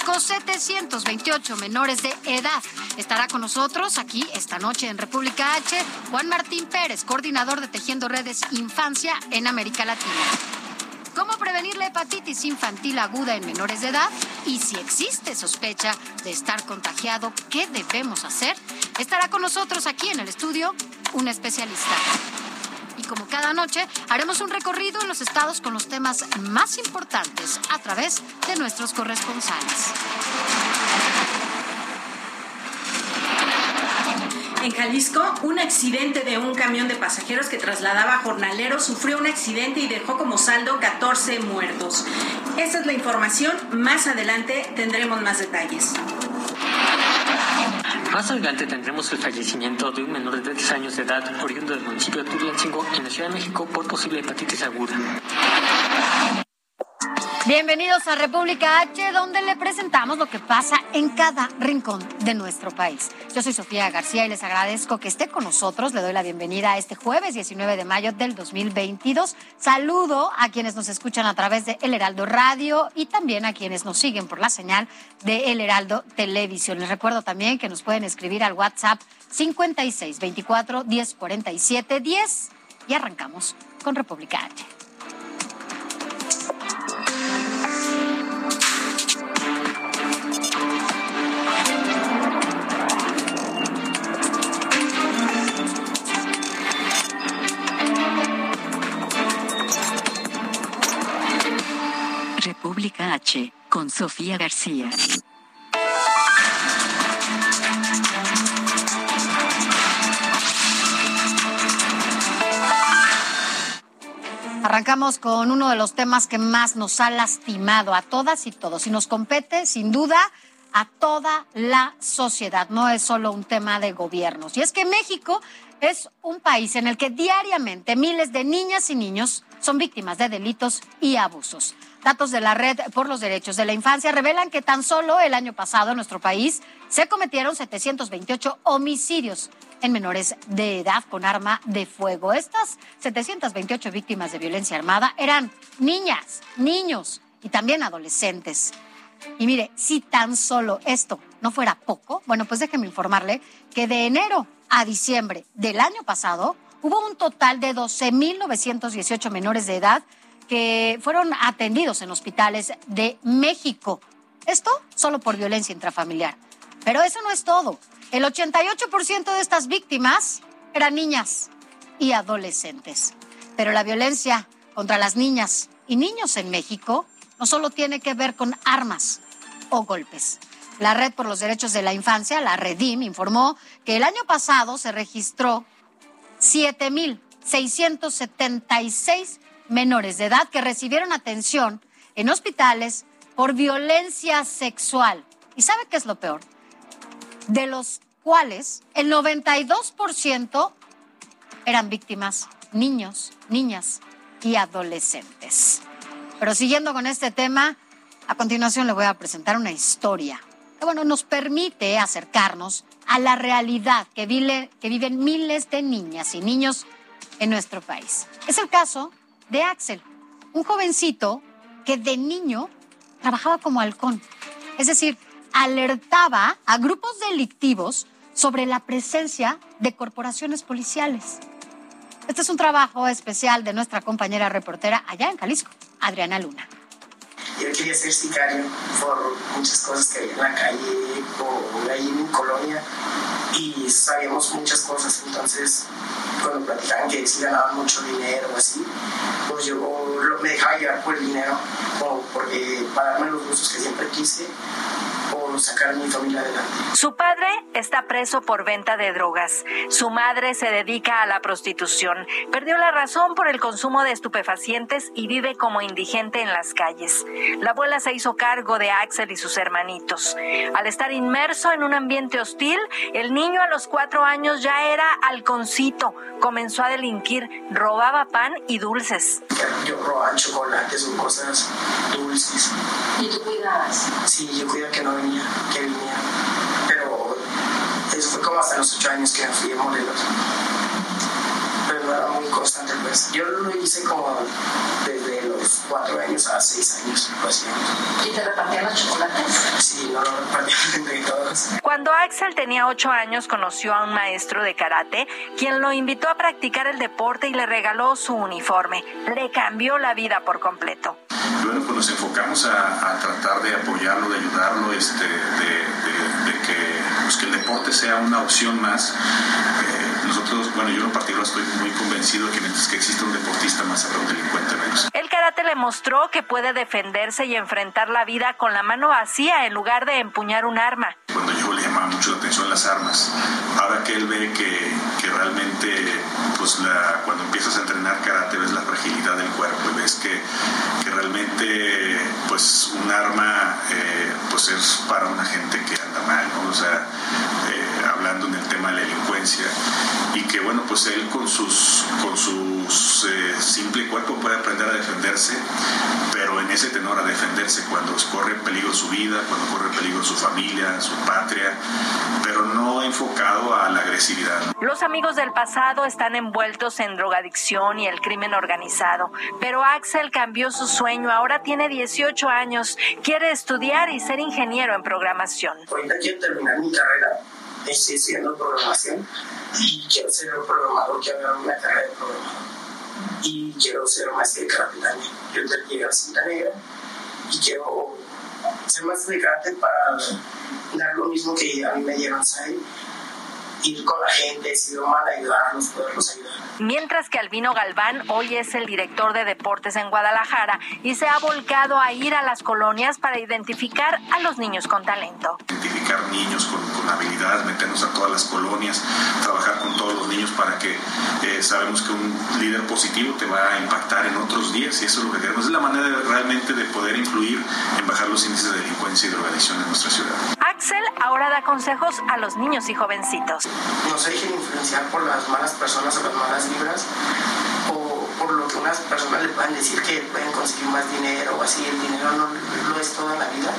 México 728 menores de edad. Estará con nosotros aquí esta noche en República H Juan Martín Pérez, coordinador de Tejiendo Redes Infancia en América Latina. ¿Cómo prevenir la hepatitis infantil aguda en menores de edad? Y si existe sospecha de estar contagiado, ¿qué debemos hacer? Estará con nosotros aquí en el estudio un especialista. Como cada noche, haremos un recorrido en los estados con los temas más importantes a través de nuestros corresponsales. En Jalisco, un accidente de un camión de pasajeros que trasladaba jornaleros sufrió un accidente y dejó como saldo 14 muertos. Esta es la información. Más adelante tendremos más detalles. Más adelante tendremos el fallecimiento de un menor de 10 años de edad oriundo del municipio de Tulancingo en la Ciudad de México por posible hepatitis aguda. Bienvenidos a República H, donde le presentamos lo que pasa en cada rincón de nuestro país. Yo soy Sofía García y les agradezco que esté con nosotros. Le doy la bienvenida a este jueves 19 de mayo del 2022. Saludo a quienes nos escuchan a través de El Heraldo Radio y también a quienes nos siguen por la señal de El Heraldo Televisión. Les recuerdo también que nos pueden escribir al WhatsApp 56 24 10 47 10 y arrancamos con República H. República H, con Sofía García. Arrancamos con uno de los temas que más nos ha lastimado a todas y todos y nos compete sin duda a toda la sociedad, no es solo un tema de gobiernos. Y es que México es un país en el que diariamente miles de niñas y niños son víctimas de delitos y abusos. Datos de la Red por los Derechos de la Infancia revelan que tan solo el año pasado en nuestro país se cometieron 728 homicidios en menores de edad con arma de fuego. Estas 728 víctimas de violencia armada eran niñas, niños y también adolescentes. Y mire, si tan solo esto no fuera poco, bueno, pues déjeme informarle que de enero a diciembre del año pasado hubo un total de 12.918 menores de edad que fueron atendidos en hospitales de México. Esto solo por violencia intrafamiliar. Pero eso no es todo. El 88% de estas víctimas eran niñas y adolescentes. Pero la violencia contra las niñas y niños en México no solo tiene que ver con armas o golpes. La Red por los Derechos de la Infancia, la Redim, informó que el año pasado se registró 7.676 menores de edad que recibieron atención en hospitales por violencia sexual. ¿Y sabe qué es lo peor? De los cuales el 92% eran víctimas niños, niñas y adolescentes. Pero siguiendo con este tema, a continuación le voy a presentar una historia bueno, nos permite acercarnos a la realidad que, vive, que viven miles de niñas y niños en nuestro país. Es el caso de Axel, un jovencito que de niño trabajaba como halcón. Es decir, alertaba a grupos delictivos sobre la presencia de corporaciones policiales. Este es un trabajo especial de nuestra compañera reportera allá en Jalisco, Adriana Luna. Yo quería ser sicario por muchas cosas que había en la calle o ahí en mi colonia y sabíamos muchas cosas. Entonces, cuando platicaban que si ganaban mucho dinero o así, pues yo me dejaba llevar por el dinero, o porque para darme los gustos que siempre quise sacar a mi familia adelante. Su padre está preso por venta de drogas. Su madre se dedica a la prostitución. Perdió la razón por el consumo de estupefacientes y vive como indigente en las calles. La abuela se hizo cargo de Axel y sus hermanitos. Al estar inmerso en un ambiente hostil, el niño a los cuatro años ya era halconcito. Comenzó a delinquir, robaba pan y dulces. Yo robaba chocolates o cosas dulces. ¿Y tú cuidabas? Sí, yo cuidaba que no venía, que venía. Pero eso fue como hasta los ocho años que fui a Morelos. Pero constante, pues. Yo lo hice como desde los cuatro años a seis años, pues. ¿Y te repartían los chocolates? Sí, no lo repartían entre todos. Cuando Axel tenía ocho años, conoció a un maestro de karate, quien lo invitó a practicar el deporte y le regaló su uniforme. Le cambió la vida por completo. Bueno, pues nos enfocamos a, a tratar de apoyarlo, de ayudarlo, este, de, de, de que, pues que el deporte sea una opción más. Eh, nosotros, bueno, yo en particular estoy muy convencido de que mientras que exista un deportista más habrá un delincuente menos. El karate le mostró que puede defenderse y enfrentar la vida con la mano vacía en lugar de empuñar un arma. Cuando yo le llamaba mucho la atención las armas, ahora que él ve que, que realmente, pues la, cuando empiezas a entrenar karate ves la fragilidad del cuerpo y ves que, que realmente, pues un arma, eh, pues es para una gente que anda mal, ¿no? O sea, eh, hablando en el tema de la delincuencia y que bueno, pues él con sus, con sus eh, simple cuerpo puede aprender a defenderse, pero en ese tenor a defenderse cuando corre peligro su vida, cuando corre peligro su familia, su patria, pero no enfocado a la agresividad. Los amigos del pasado están envueltos en drogadicción y el crimen organizado, pero Axel cambió su sueño, ahora tiene 18 años, quiere estudiar y ser ingeniero en programación. Ahorita quiero terminar mi carrera, estoy estudiando programación y quiero ser un programador, quiero dar una carrera de programador y quiero ser maestro de karate también. Yo terminé la cinta negra y quiero ser maestro de karate para dar lo mismo que a mí me dieron, ¿sabes? Ir con la gente, si lo mal, ayudarlos, poderlos ayudar. Mientras que Albino Galván hoy es el director de deportes en Guadalajara y se ha volcado a ir a las colonias para identificar a los niños con talento. Identificar niños con, con habilidad, meternos a todas las colonias, trabajar con todos los niños para que eh, sabemos que un líder positivo te va a impactar en otros días y eso es lo que queremos. Es la manera de, realmente de poder influir en bajar los índices de delincuencia y drogadicción en nuestra ciudad. Axel ahora da consejos a los niños y jovencitos. No se dejen influenciar por las malas personas o las malas vibras o por lo que unas personas le puedan decir que pueden conseguir más dinero o así. El dinero no lo es toda la vida.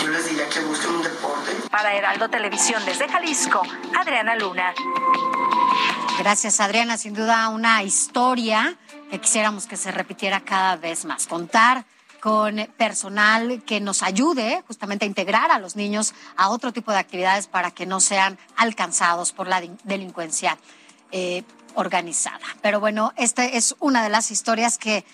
Yo les diría que busquen un deporte. Para Heraldo Televisión desde Jalisco, Adriana Luna. Gracias, Adriana. Sin duda, una historia que quisiéramos que se repitiera cada vez más. Contar con personal que nos ayude justamente a integrar a los niños a otro tipo de actividades para que no sean alcanzados por la delincuencia eh, organizada. Pero bueno, esta es una de las historias que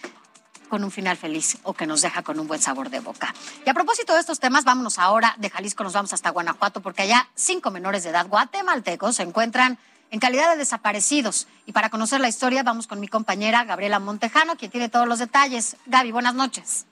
con un final feliz o que nos deja con un buen sabor de boca. Y a propósito de estos temas, vámonos ahora de Jalisco, nos vamos hasta Guanajuato, porque allá cinco menores de edad guatemaltecos se encuentran en calidad de desaparecidos. Y para conocer la historia, vamos con mi compañera Gabriela Montejano, quien tiene todos los detalles. Gaby, buenas noches.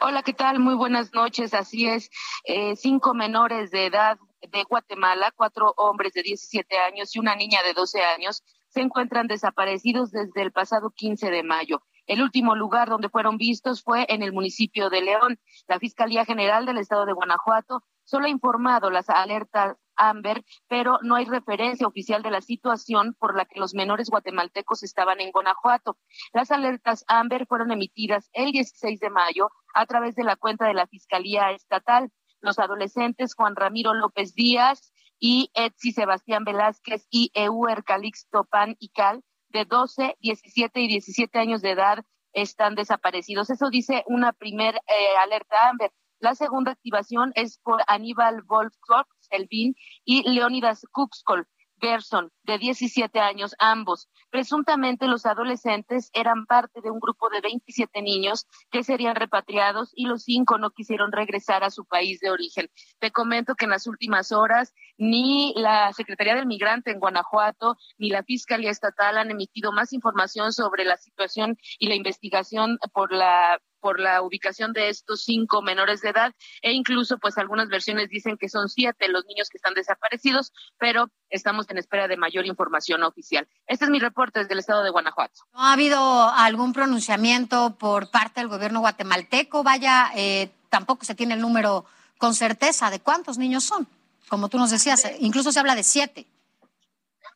Hola, ¿qué tal? Muy buenas noches. Así es, eh, cinco menores de edad de Guatemala, cuatro hombres de 17 años y una niña de 12 años, se encuentran desaparecidos desde el pasado 15 de mayo. El último lugar donde fueron vistos fue en el municipio de León. La Fiscalía General del Estado de Guanajuato solo ha informado las alertas Amber, pero no hay referencia oficial de la situación por la que los menores guatemaltecos estaban en Guanajuato. Las alertas Amber fueron emitidas el 16 de mayo a través de la cuenta de la Fiscalía Estatal. Los adolescentes Juan Ramiro López Díaz y Etsi Sebastián Velázquez y Euer Calixto Pan y Cal, de 12, 17 y 17 años de edad, están desaparecidos. Eso dice una primer eh, alerta Amber. La segunda activación es por Aníbal Wolfkopf, Elvin y Leonidas Kuxkol. Gerson, de 17 años, ambos. Presuntamente los adolescentes eran parte de un grupo de 27 niños que serían repatriados y los cinco no quisieron regresar a su país de origen. Te comento que en las últimas horas ni la Secretaría del Migrante en Guanajuato ni la Fiscalía Estatal han emitido más información sobre la situación y la investigación por la por la ubicación de estos cinco menores de edad e incluso pues algunas versiones dicen que son siete los niños que están desaparecidos, pero estamos en espera de mayor información oficial. Este es mi reporte desde el estado de Guanajuato. ¿No ha habido algún pronunciamiento por parte del gobierno guatemalteco? Vaya, eh, tampoco se tiene el número con certeza de cuántos niños son. Como tú nos decías, incluso se habla de siete.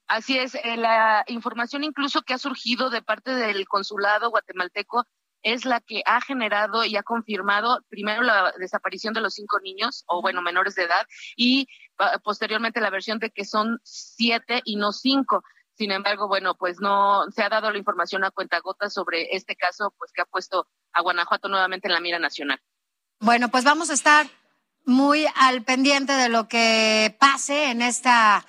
Así es, eh, la información incluso que ha surgido de parte del consulado guatemalteco es la que ha generado y ha confirmado primero la desaparición de los cinco niños, o bueno, menores de edad, y posteriormente la versión de que son siete y no cinco. Sin embargo, bueno, pues no se ha dado la información a cuentagotas sobre este caso, pues que ha puesto a Guanajuato nuevamente en la mira nacional. Bueno, pues vamos a estar muy al pendiente de lo que pase en esta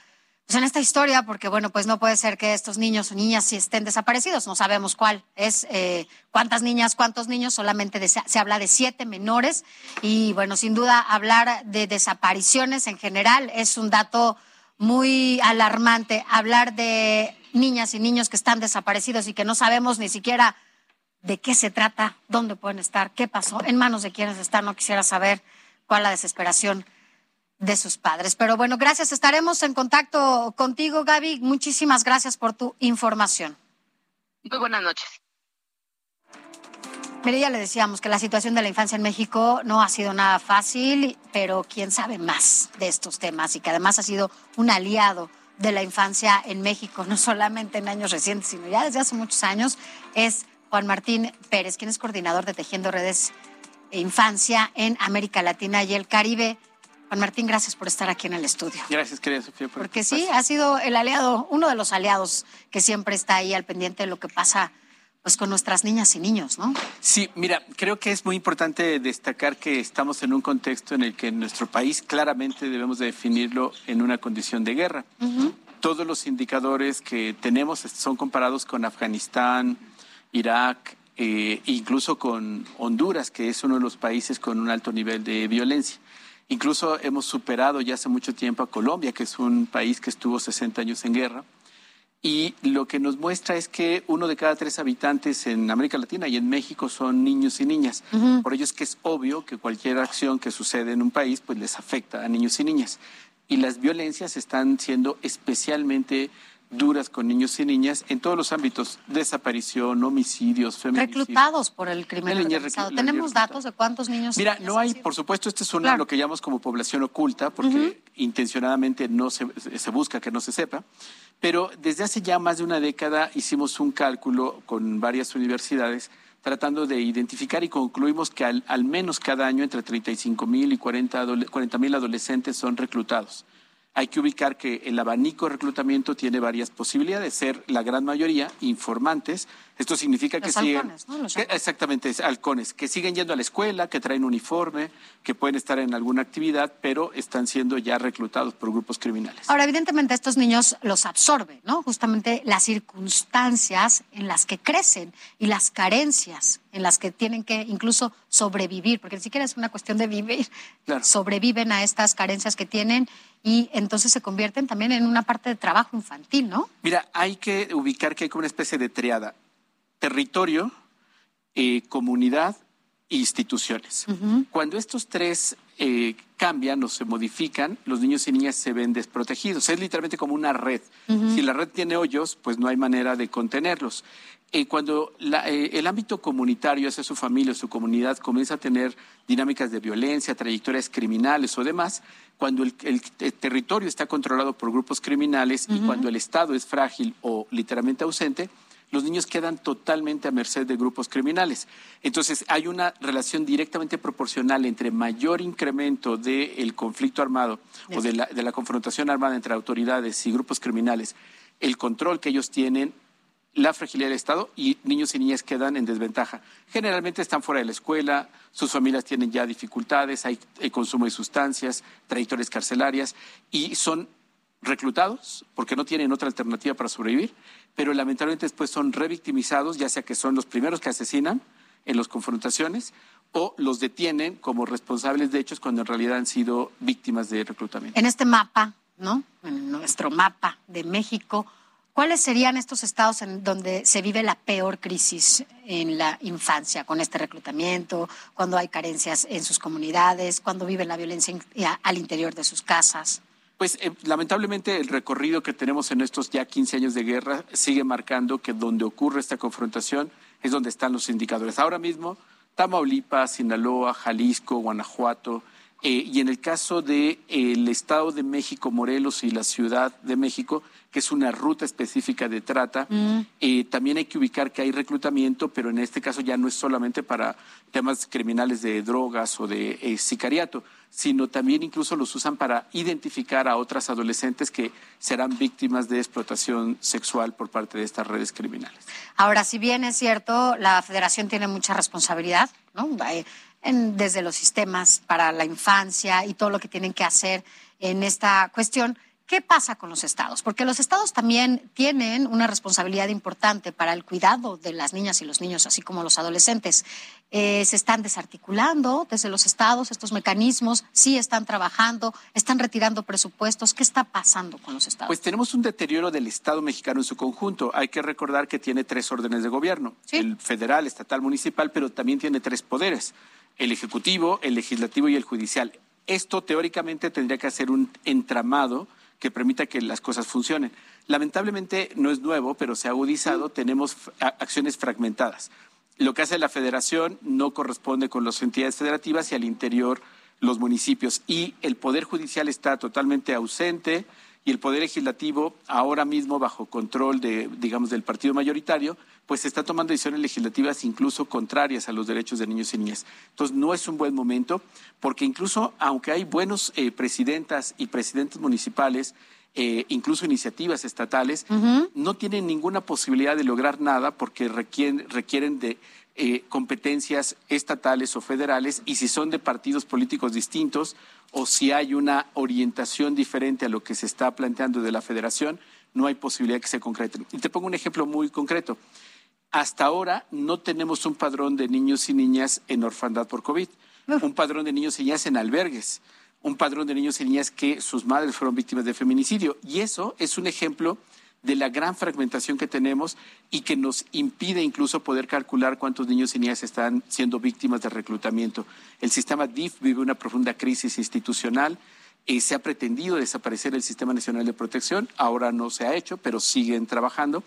pues en esta historia, porque bueno, pues no puede ser que estos niños o niñas si estén desaparecidos, no sabemos cuál es, eh, cuántas niñas, cuántos niños, solamente se habla de siete menores. Y bueno, sin duda hablar de desapariciones en general es un dato muy alarmante, hablar de niñas y niños que están desaparecidos y que no sabemos ni siquiera de qué se trata, dónde pueden estar, qué pasó, en manos de quienes están, no quisiera saber cuál la desesperación de sus padres. Pero bueno, gracias. Estaremos en contacto contigo, Gaby. Muchísimas gracias por tu información. Muy buenas noches. Mire, ya le decíamos que la situación de la infancia en México no ha sido nada fácil, pero quién sabe más de estos temas y que además ha sido un aliado de la infancia en México, no solamente en años recientes, sino ya desde hace muchos años, es Juan Martín Pérez, quien es coordinador de Tejiendo Redes Infancia en América Latina y el Caribe. Juan Martín, gracias por estar aquí en el estudio. Gracias, querida Sofía. Porque sí, ha sido el aliado, uno de los aliados que siempre está ahí al pendiente de lo que pasa pues con nuestras niñas y niños, ¿no? Sí, mira, creo que es muy importante destacar que estamos en un contexto en el que nuestro país claramente debemos definirlo en una condición de guerra. Todos los indicadores que tenemos son comparados con Afganistán, Irak, eh, incluso con Honduras, que es uno de los países con un alto nivel de violencia. Incluso hemos superado ya hace mucho tiempo a Colombia, que es un país que estuvo 60 años en guerra. Y lo que nos muestra es que uno de cada tres habitantes en América Latina y en México son niños y niñas. Por ello es que es obvio que cualquier acción que sucede en un país pues les afecta a niños y niñas. Y las violencias están siendo especialmente duras con niños y niñas en todos los ámbitos, desaparición, homicidios, feminicidios. Reclutados por el crimen organizado. ¿Tenemos datos de cuántos niños? Mira, no hay, por supuesto, este es una, lo que llamamos como población oculta, porque intencionadamente no se, se busca que no se sepa, pero desde hace ya más de una década hicimos un cálculo con varias universidades tratando de identificar y concluimos que al, al menos cada año entre 35 mil y 40 mil adolescentes son reclutados hay que ubicar que el abanico de reclutamiento tiene varias posibilidades, ser la gran mayoría informantes. Esto significa que siguen exactamente halcones, que siguen yendo a la escuela, que traen uniforme, que pueden estar en alguna actividad, pero están siendo ya reclutados por grupos criminales. Ahora, evidentemente estos niños los absorben, ¿no? Justamente las circunstancias en las que crecen y las carencias en las que tienen que incluso sobrevivir, porque ni siquiera es una cuestión de vivir, sobreviven a estas carencias que tienen y entonces se convierten también en una parte de trabajo infantil, ¿no? Mira, hay que ubicar que hay como una especie de triada, territorio, eh, comunidad e instituciones. Cuando estos tres eh, cambian o se modifican, los niños y niñas se ven desprotegidos. Es literalmente como una red. Si la red tiene hoyos, pues no hay manera de contenerlos. Eh, cuando el ámbito comunitario, hacia su familia, su comunidad, comienza a tener dinámicas de violencia, trayectorias criminales o demás, cuando el, territorio está controlado por grupos criminales y cuando el Estado es frágil o literalmente ausente, los niños quedan totalmente a merced de grupos criminales. Entonces, hay una relación directamente proporcional entre mayor incremento del conflicto armado o de la, confrontación armada entre autoridades y grupos criminales, el control que ellos tienen la fragilidad del Estado y niños y niñas quedan en desventaja. Generalmente están fuera de la escuela, sus familias tienen ya dificultades, hay, consumo de sustancias, trayectorias carcelarias y son reclutados porque no tienen otra alternativa para sobrevivir, pero lamentablemente después son revictimizados, ya sea que son los primeros que asesinan en las confrontaciones o los detienen como responsables de hechos cuando en realidad han sido víctimas de reclutamiento. En este mapa, ¿no? En nuestro mapa de México, ¿cuáles serían estos estados en donde se vive la peor crisis en la infancia con este reclutamiento, cuando hay carencias en sus comunidades, cuando viven la violencia al interior de sus casas? Pues eh, lamentablemente el recorrido que tenemos en estos ya 15 años de guerra sigue marcando que donde ocurre esta confrontación es donde están los indicadores. Ahora mismo, Tamaulipas, Sinaloa, Jalisco, Guanajuato, eh, y en el caso del de, Estado de México, Morelos y la Ciudad de México, que es una ruta específica de trata, mm. eh, también hay que ubicar que hay reclutamiento, pero en este caso ya no es solamente para temas criminales de drogas o de eh, sicariato, sino también incluso los usan para identificar a otras adolescentes que serán víctimas de explotación sexual por parte de estas redes criminales. Ahora, si bien es cierto, la federación tiene mucha responsabilidad, ¿no? Desde los sistemas para la infancia y todo lo que tienen que hacer en esta cuestión. ¿Qué pasa con los estados? Porque los estados también tienen una responsabilidad importante para el cuidado de las niñas y los niños, así como los adolescentes. Eh, se están desarticulando desde los estados estos mecanismos, sí están trabajando, están retirando presupuestos. ¿Qué está pasando con los estados? Pues tenemos un deterioro del Estado mexicano en su conjunto. Hay que recordar que tiene tres órdenes de gobierno, el federal, estatal, municipal, pero también tiene tres poderes el Ejecutivo, el Legislativo y el Judicial. Esto teóricamente tendría que hacer un entramado que permita que las cosas funcionen. Lamentablemente no es nuevo, pero se ha agudizado, tenemos acciones fragmentadas. Lo que hace la federación no corresponde con las entidades federativas y al interior los municipios. Y el Poder Judicial está totalmente ausente y el Poder Legislativo, ahora mismo bajo control de, digamos, del partido mayoritario, pues está tomando decisiones legislativas incluso contrarias a los derechos de niños y niñas. Entonces, no es un buen momento, porque incluso aunque hay buenos eh, presidentas y presidentes municipales, eh, incluso iniciativas estatales, no tienen ninguna posibilidad de lograr nada porque requieren, requieren de eh, competencias estatales o federales y si son de partidos políticos distintos o si hay una orientación diferente a lo que se está planteando de la federación, no hay posibilidad que se concreten. Y te pongo un ejemplo muy concreto. Hasta ahora no tenemos un padrón de niños y niñas en orfandad por COVID, un padrón de niños y niñas en albergues, un padrón de niños y niñas que sus madres fueron víctimas de feminicidio. Y eso es un ejemplo de la gran fragmentación que tenemos y que nos impide incluso poder calcular cuántos niños y niñas están siendo víctimas de reclutamiento. El sistema DIF vive una profunda crisis institucional. y se ha pretendido desaparecer el Sistema Nacional de Protección, ahora no se ha hecho, pero siguen trabajando.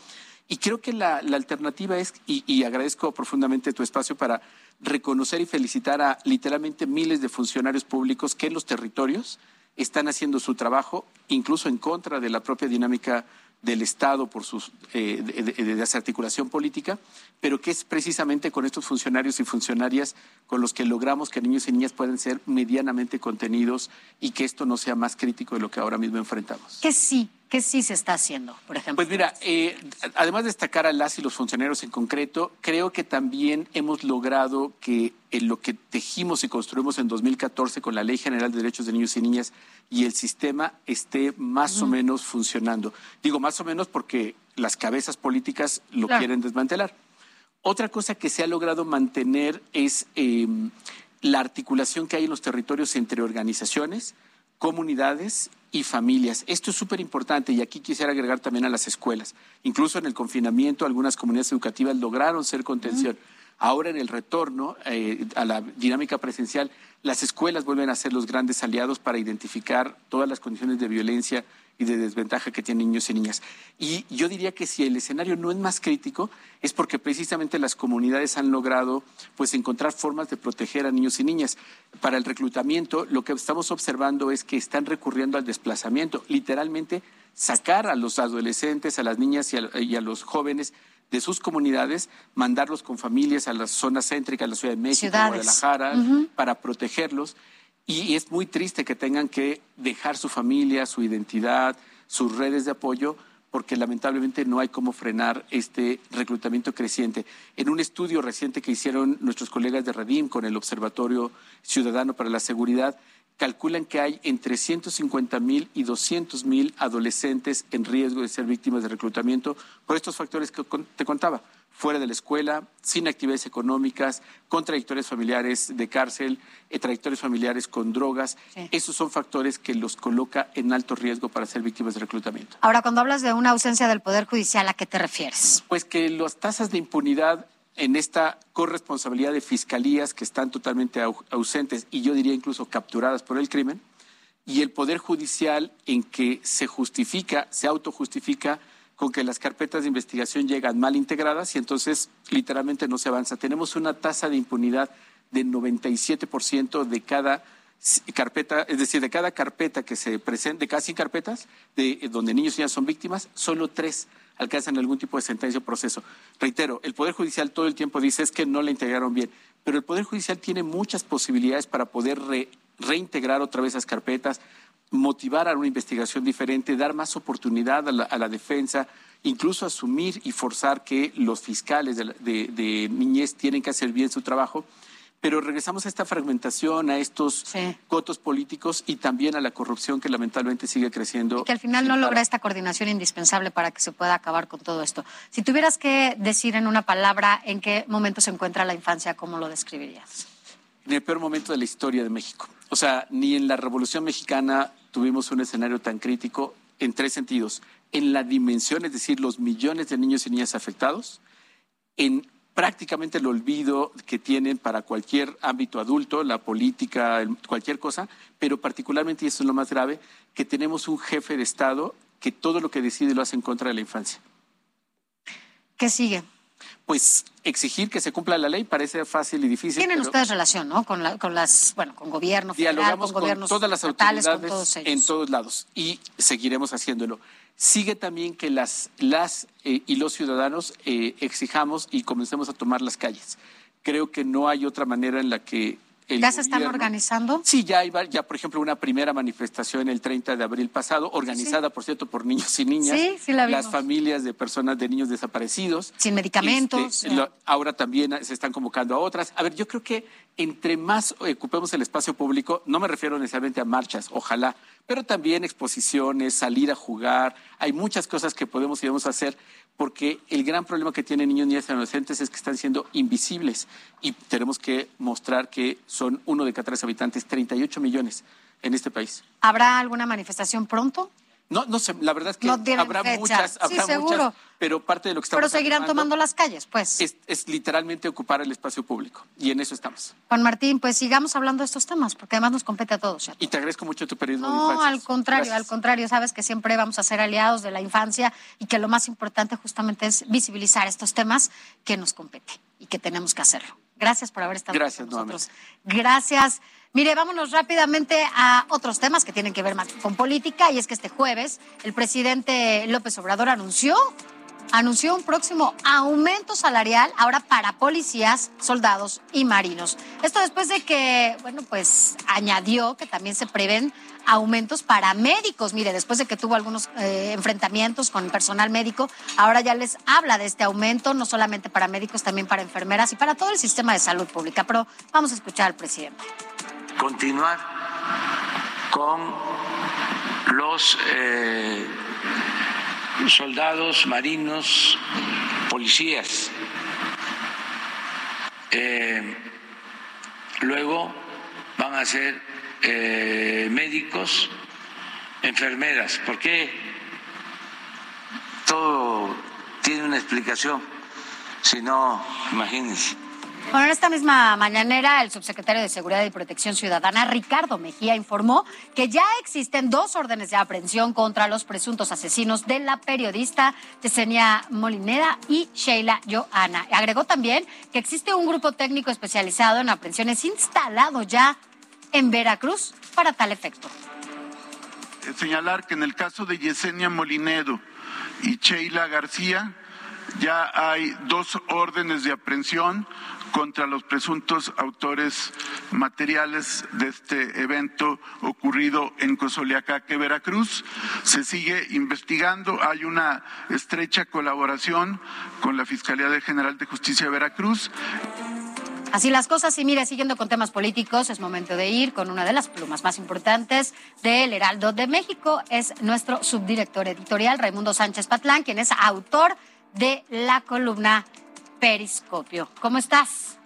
Y creo que la, alternativa es, y, agradezco profundamente tu espacio para reconocer y felicitar a literalmente miles de funcionarios públicos que en los territorios están haciendo su trabajo, incluso en contra de la propia dinámica del Estado por su eh, de, desarticulación política, pero que es precisamente con estos funcionarios y funcionarias con los que logramos que niños y niñas puedan ser medianamente contenidos y que esto no sea más crítico de lo que ahora mismo enfrentamos. Que sí, que sí se está haciendo, por ejemplo. Pues mira, eh, además de destacar a las y los funcionarios en concreto, creo que también hemos logrado que en lo que tejimos y construimos en 2014 con la Ley General de Derechos de Niños y Niñas y el sistema esté más o menos funcionando. Digo más o menos porque las cabezas políticas lo quieren desmantelar. Otra cosa que se ha logrado mantener es em, la articulación que hay en los territorios entre organizaciones, comunidades y familias. Esto es súper importante y aquí quisiera agregar también a las escuelas. Incluso en el confinamiento algunas comunidades educativas lograron ser contención. Ahora en el retorno eh, a la dinámica presencial, las escuelas vuelven a ser los grandes aliados para identificar todas las condiciones de violencia y de desventaja que tienen niños y niñas. Y yo diría que si el escenario no es más crítico, es porque precisamente las comunidades han logrado pues encontrar formas de proteger a niños y niñas. Para el reclutamiento, lo que estamos observando es que están recurriendo al desplazamiento, literalmente sacar a los adolescentes, a las niñas y a, los jóvenes de sus comunidades, mandarlos con familias a las zonas céntricas, a la Ciudad de México, Guadalajara, para protegerlos. Y es muy triste que tengan que dejar su familia, su identidad, sus redes de apoyo, porque lamentablemente no hay cómo frenar este reclutamiento creciente. En un estudio reciente que hicieron nuestros colegas de Redim con el Observatorio Ciudadano para la Seguridad, calculan que hay entre 150 mil y 200 mil adolescentes en riesgo de ser víctimas de reclutamiento por estos factores que te contaba fuera de la escuela, sin actividades económicas, con trayectorias familiares de cárcel, eh, trayectorias familiares con drogas. Esos son factores que los coloca en alto riesgo para ser víctimas de reclutamiento. Ahora, cuando hablas de una ausencia del Poder Judicial, ¿a qué te refieres? Pues que las tasas de impunidad en esta corresponsabilidad de fiscalías que están totalmente ausentes y yo diría incluso capturadas por el crimen, y el Poder Judicial en que se justifica, se autojustifica con que las carpetas de investigación llegan mal integradas y entonces literalmente no se avanza. Tenemos una tasa de impunidad de 97% de cada carpeta, es decir, de cada carpeta que se presenta, de casi carpetas, de eh, donde niños y niñas son víctimas, solo tres alcanzan algún tipo de sentencia o proceso. Reitero, el Poder Judicial todo el tiempo dice es que no la integraron bien, pero el Poder Judicial tiene muchas posibilidades para poder reintegrar otra vez esas carpetas, motivar a una investigación diferente, dar más oportunidad a la, defensa, incluso asumir y forzar que los fiscales de, niñez tienen que hacer bien su trabajo. Pero regresamos a esta fragmentación, a estos cotos políticos y también a la corrupción que lamentablemente sigue creciendo. Y que al final no logra esta coordinación indispensable para que se pueda acabar con todo esto. Si tuvieras que decir en una palabra en qué momento se encuentra la infancia, ¿cómo lo describirías? En el peor momento de la historia de México. O sea, ni en la Revolución Mexicana tuvimos un escenario tan crítico en tres sentidos. En la dimensión, es decir, los millones de niños y niñas afectados, en prácticamente el olvido que tienen para cualquier ámbito adulto, la política, cualquier cosa, pero particularmente, y eso es lo más grave, que tenemos un jefe de Estado que todo lo que decide lo hace en contra de la infancia. ¿Qué sigue? Pues exigir que se cumpla la ley parece fácil y difícil. Tienen ustedes relación, ¿no? Con, las, bueno, con gobierno federal, Dialogamos con, gobiernos todas las autoridades en todos lados y seguiremos haciéndolo. Sigue también que las, las eh, y los ciudadanos eh, exijamos y comencemos a tomar las calles. Creo que no hay otra manera en la que ¿Ya se están organizando? Sí, ya hay, ya por ejemplo, una primera manifestación el 30 de abril pasado, organizada, por cierto, por niños y niñas. Sí, sí la Las familias de personas de niños desaparecidos. Sin medicamentos. Este, ahora también se están convocando a otras. A ver, yo creo que entre más ocupemos el espacio público, no me refiero necesariamente a marchas, ojalá, pero también exposiciones, salir a jugar. Hay muchas cosas que podemos y debemos hacer porque el gran problema que tienen niños, niñas y adolescentes es que están siendo invisibles y tenemos que mostrar que son uno de cada tres habitantes, 38 millones en este país. ¿Habrá alguna manifestación pronto? No, no sé, la verdad es que habrá muchas, habrá sí, seguro. pero parte de lo que estamos Pero seguirán tomando las calles, pues. Es, literalmente ocupar el espacio público y en eso estamos. Juan Martín, pues sigamos hablando de estos temas, porque además nos compete a todos. Y te agradezco mucho tu periodismo. No, al contrario, al contrario, sabes que siempre vamos a ser aliados de la infancia y que lo más importante justamente es visibilizar estos temas que nos compete y que tenemos que hacerlo. Gracias por haber estado Gracias, con nosotros. Gracias. Mire, vámonos rápidamente a otros temas que tienen que ver más con política y es que este jueves el presidente López Obrador anunció anunció un próximo aumento salarial ahora para policías, soldados y marinos. Esto después de que, bueno, pues añadió que también se prevén aumentos para médicos. Mire, después de que tuvo algunos eh, enfrentamientos con personal médico, ahora ya les habla de este aumento, no solamente para médicos, también para enfermeras y para todo el sistema de salud pública. Pero vamos a escuchar al presidente continuar con los eh, soldados, marinos, policías. Eh, luego van a ser eh, médicos, enfermeras. ¿Por qué? Todo tiene una explicación. Si no, imagínense. Bueno, en esta misma mañanera, el subsecretario de Seguridad y Protección Ciudadana, Ricardo Mejía, informó que ya existen dos órdenes de aprehensión contra los presuntos asesinos de la periodista Tesenia Molinera y Sheila Joana. Agregó también que existe un grupo técnico especializado en aprehensiones instalado ya en Veracruz para tal efecto. Señalar que en el caso de Yesenia Molinedo y Sheila García, ya hay dos órdenes de aprehensión contra los presuntos autores materiales de este evento ocurrido en Cozoleacaque, Veracruz. Se sigue investigando, hay una estrecha colaboración con la Fiscalía General de Justicia de Veracruz. Así las cosas, y mire, siguiendo con temas políticos, es momento de ir con una de las plumas más importantes del Heraldo de México. Es nuestro subdirector editorial, Raimundo Sánchez Patlán, quien es autor la columna Periscopio. ¿Cómo estás?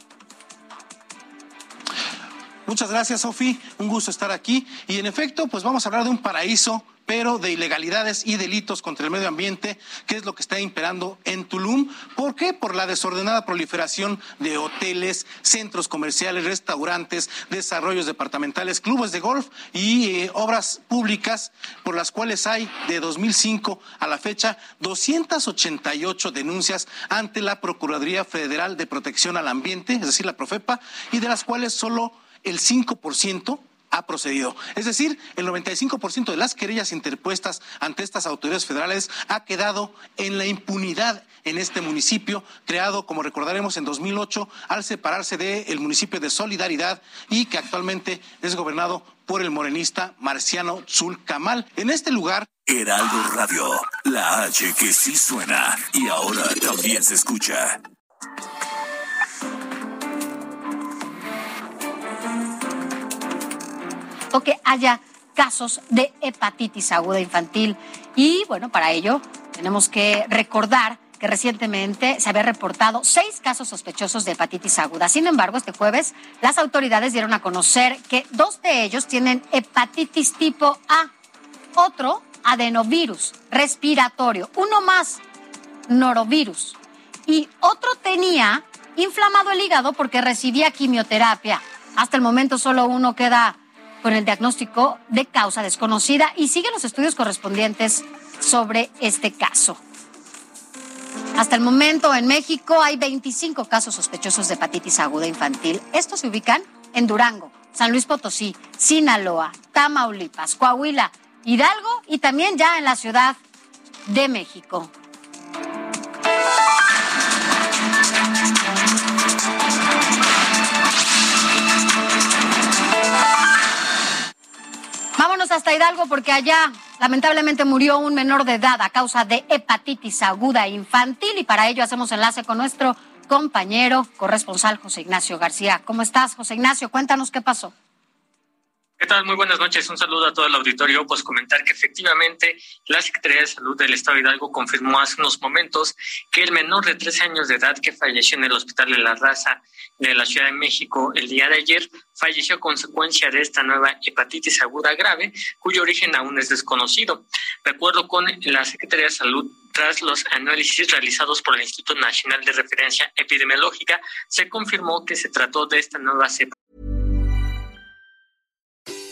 Muchas gracias, Sofi. Un gusto estar aquí. Y en efecto, pues vamos a hablar de un paraíso pero de ilegalidades y delitos contra el medio ambiente, que es lo que está imperando en Tulum. ¿Por qué? Por la desordenada proliferación de hoteles, centros comerciales, restaurantes, desarrollos departamentales, clubes de golf y eh, obras públicas, por las cuales hay de 2005 a la fecha 288 denuncias ante la Procuraduría Federal de Protección al Ambiente, es decir, la Profepa, y de las cuales solo el 5% ha procedido. Es decir, el 95% de las querellas interpuestas ante estas autoridades federales ha quedado en la impunidad en este municipio, creado, como recordaremos, en 2008 al separarse del municipio de Solidaridad y que actualmente es gobernado por el morenista Marciano Zulcamal. En este lugar... Heraldo Radio, la H que sí suena y ahora también se escucha. Que haya casos de hepatitis aguda infantil. Y bueno, para ello tenemos que recordar que recientemente se había reportado seis casos sospechosos de hepatitis aguda. Sin embargo, este jueves las autoridades dieron a conocer que dos de ellos tienen hepatitis tipo A, otro adenovirus respiratorio, uno más norovirus y otro tenía inflamado el hígado porque recibía quimioterapia. Hasta el momento solo uno queda con el diagnóstico de causa desconocida y sigue los estudios correspondientes sobre este caso. Hasta el momento en México hay 25 casos sospechosos de hepatitis aguda infantil. Estos se ubican en Durango, San Luis Potosí, Sinaloa, Tamaulipas, Coahuila, Hidalgo y también ya en la Ciudad de México. Vámonos hasta Hidalgo porque allá lamentablemente murió un menor de edad a causa de hepatitis aguda infantil y para ello hacemos enlace con nuestro compañero corresponsal José Ignacio García. ¿Cómo estás, José Ignacio? Cuéntanos qué pasó. ¿Qué tal? Muy buenas noches. Un saludo a todo el auditorio. Pues comentar que efectivamente la Secretaría de Salud del Estado de Hidalgo confirmó hace unos momentos que el menor de 13 años de edad que falleció en el Hospital de la Raza de la Ciudad de México el día de ayer falleció a consecuencia de esta nueva hepatitis aguda grave, cuyo origen aún es desconocido. De acuerdo con la Secretaría de Salud, tras los análisis realizados por el Instituto Nacional de Referencia Epidemiológica, se confirmó que se trató de esta nueva cepa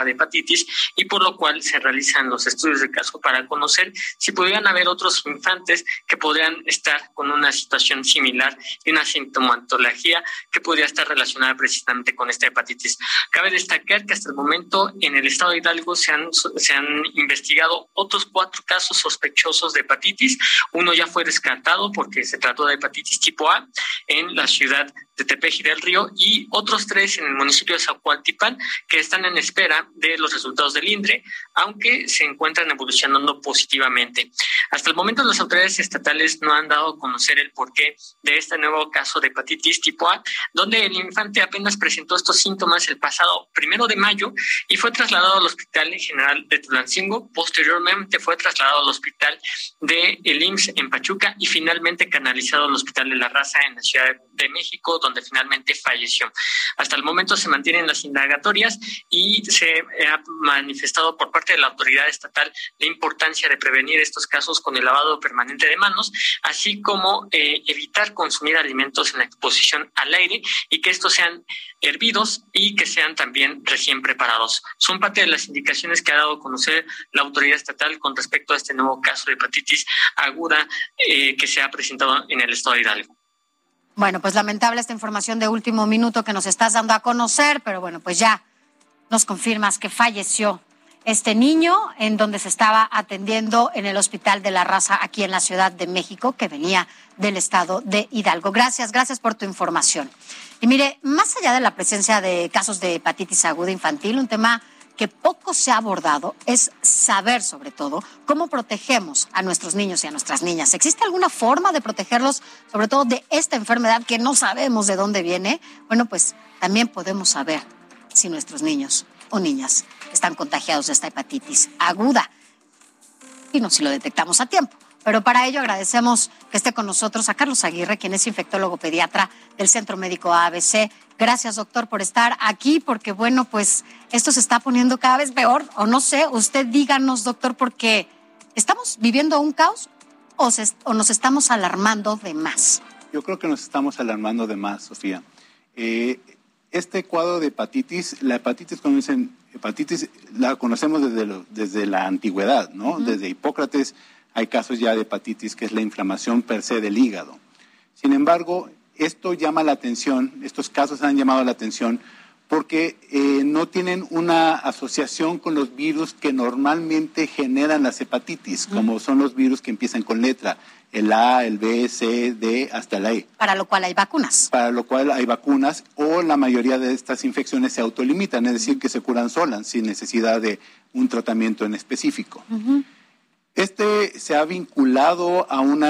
De hepatitis y por lo cual se realizan los estudios de caso para conocer si pudieran haber otros infantes que podrían estar con una situación similar y una sintomatología que podría estar relacionada precisamente con esta hepatitis. Cabe destacar que hasta el momento en el estado de Hidalgo se han, se han investigado otros cuatro casos sospechosos de hepatitis. Uno ya fue descartado porque se trató de hepatitis tipo A en la ciudad de Tepeji del Río y otros tres en el municipio de Zacualtipan que están en espera de los resultados del INDRE, aunque se encuentran evolucionando positivamente. Hasta el momento las autoridades estatales no han dado a conocer el porqué de este nuevo caso de hepatitis tipo A, donde el infante apenas presentó estos síntomas el pasado primero de mayo y fue trasladado al Hospital General de Tulancingo. Posteriormente fue trasladado al Hospital de el IMSS en Pachuca y finalmente canalizado al Hospital de la Raza en la Ciudad de México, donde finalmente falleció. Hasta el momento se mantienen las indagatorias y se ha manifestado por parte de la autoridad estatal la importancia de prevenir estos casos con el lavado permanente de manos, así como eh, evitar consumir alimentos en la exposición al aire y que estos sean hervidos y que sean también recién preparados. Son parte de las indicaciones que ha dado a conocer la autoridad estatal con respecto a este nuevo caso de hepatitis aguda eh, que se ha presentado en el estado de Hidalgo. Bueno, pues lamentable esta información de último minuto que nos estás dando a conocer, pero bueno, pues ya nos confirmas que falleció este niño en donde se estaba atendiendo en el Hospital de la Raza aquí en la Ciudad de México, que venía del estado de Hidalgo. Gracias, gracias por tu información. Y mire, más allá de la presencia de casos de hepatitis aguda infantil, un tema que poco se ha abordado es saber, sobre todo, cómo protegemos a nuestros niños y a nuestras niñas. ¿Existe alguna forma de protegerlos, sobre todo de esta enfermedad que no sabemos de dónde viene? Bueno, pues también podemos saber si nuestros niños o niñas están contagiados de esta hepatitis aguda. Y no si lo detectamos a tiempo. Pero para ello agradecemos que esté con nosotros a Carlos Aguirre, quien es infectólogo pediatra del Centro Médico ABC. Gracias, doctor, por estar aquí, porque bueno, pues esto se está poniendo cada vez peor, o no sé, usted díganos, doctor, porque estamos viviendo un caos o, nos estamos alarmando de más. Yo creo que nos estamos alarmando de más, Sofía. Eh, este cuadro de hepatitis, la hepatitis, como dicen, hepatitis la conocemos desde, desde la antigüedad, ¿no? Desde Hipócrates hay casos ya de hepatitis que es la inflamación per se del hígado. Sin embargo, esto llama la atención, estos casos han llamado la atención porque eh, no tienen una asociación con los virus que normalmente generan las hepatitis, como son los virus que empiezan con letra, el A, el B, C, D, hasta la E. Para lo cual hay vacunas. Para lo cual hay vacunas o la mayoría de estas infecciones se autolimitan, es decir, que se curan solas sin necesidad de un tratamiento en específico. Este se ha vinculado a un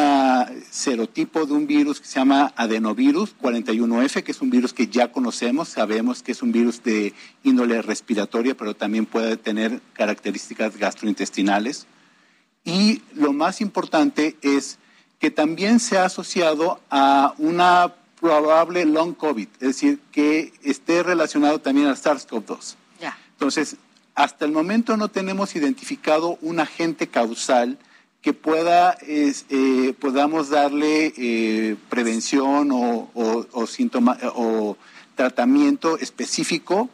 serotipo de un virus que se llama adenovirus 41F, que es un virus que ya conocemos, sabemos que es un virus de índole respiratoria, pero también puede tener características gastrointestinales. Y lo más importante es que también se ha asociado a una probable long COVID, es decir, que esté relacionado también al SARS-CoV-2. Entonces, hasta el momento no tenemos identificado un agente causal que pueda eh, podamos darle eh, prevención o, tratamiento específico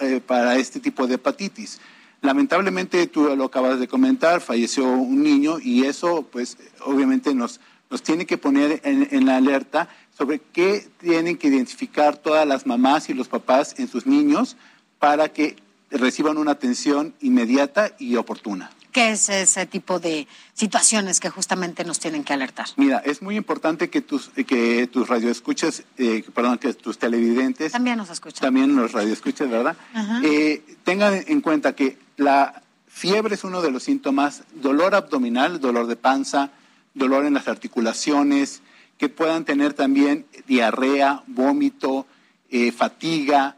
eh, para este tipo de hepatitis. Lamentablemente, tú lo acabas de comentar, falleció un niño y eso, pues, obviamente nos, nos tiene que poner en, en la alerta sobre qué tienen que identificar todas las mamás y los papás en sus niños para que reciban una atención inmediata y oportuna. ¿Qué es ese tipo de situaciones que justamente nos tienen que alertar? Mira, es muy importante que tus, que tus radioescuchas, eh, perdón, que tus televidentes... También nos escuchan. También los radioescuchas, ¿verdad? Eh, tengan en cuenta que la fiebre es uno de los síntomas, dolor abdominal, dolor de panza, dolor en las articulaciones, que puedan tener también diarrea, vómito, eh, fatiga,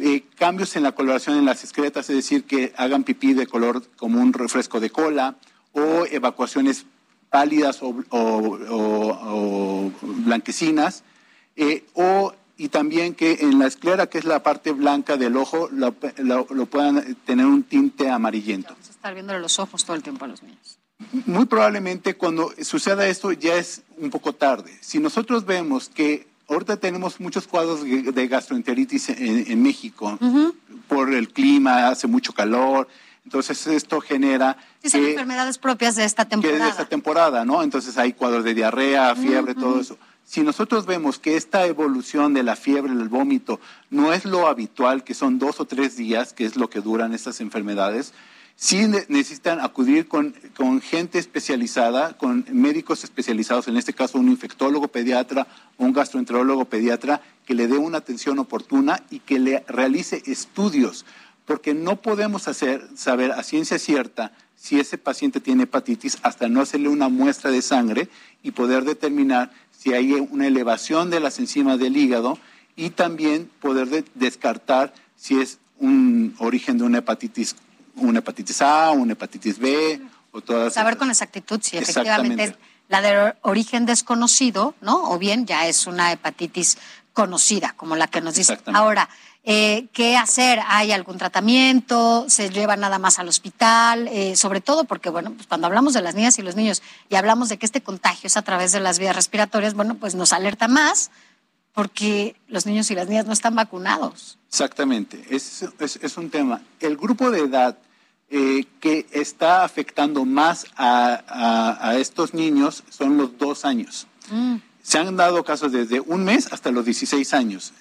eh, cambios en la coloración en las excretas, es decir, que hagan pipí de color como un refresco de cola, o evacuaciones pálidas o, blanquecinas, eh, o y también que en la esclera, que es la parte blanca del ojo, lo, puedan tener un tinte amarillento. Vamos a estar viéndole los ojos todo el tiempo a los niños. Muy probablemente cuando suceda esto ya es un poco tarde. Si nosotros vemos que ahorita tenemos muchos cuadros de gastroenteritis en, México por el clima, hace mucho calor. Entonces esto genera... son enfermedades propias de esta temporada. de esta temporada, ¿no? Entonces hay cuadros de diarrea, fiebre, todo eso. Si nosotros vemos que esta evolución de la fiebre, el vómito, no es lo habitual, que son dos o tres días, que es lo que duran estas enfermedades, sí necesitan acudir con, gente especializada, con médicos especializados, en este caso un infectólogo pediatra un gastroenterólogo pediatra, que le dé una atención oportuna y que le realice estudios, porque no podemos hacer, saber a ciencia cierta si ese paciente tiene hepatitis hasta no hacerle una muestra de sangre y poder determinar si hay una elevación de las enzimas del hígado y también poder descartar si es un origen de una hepatitis una hepatitis A, una hepatitis B o todas. Saber con exactitud si efectivamente es la de origen desconocido, ¿no? O bien ya es una hepatitis conocida, como la que nos dice. Ahora, eh, ¿qué hacer? ¿Hay algún tratamiento? ¿Se lleva nada más al hospital? Eh, sobre todo porque, bueno, pues cuando hablamos de las niñas y los niños y hablamos de que este contagio es a través de las vías respiratorias, bueno, pues nos alerta más porque los niños y las niñas no están vacunados. Exactamente, es, es un tema. El grupo de edad eh, que está afectando más a, estos niños son los dos años. Mm. Se han dado casos desde un mes hasta los 16 años.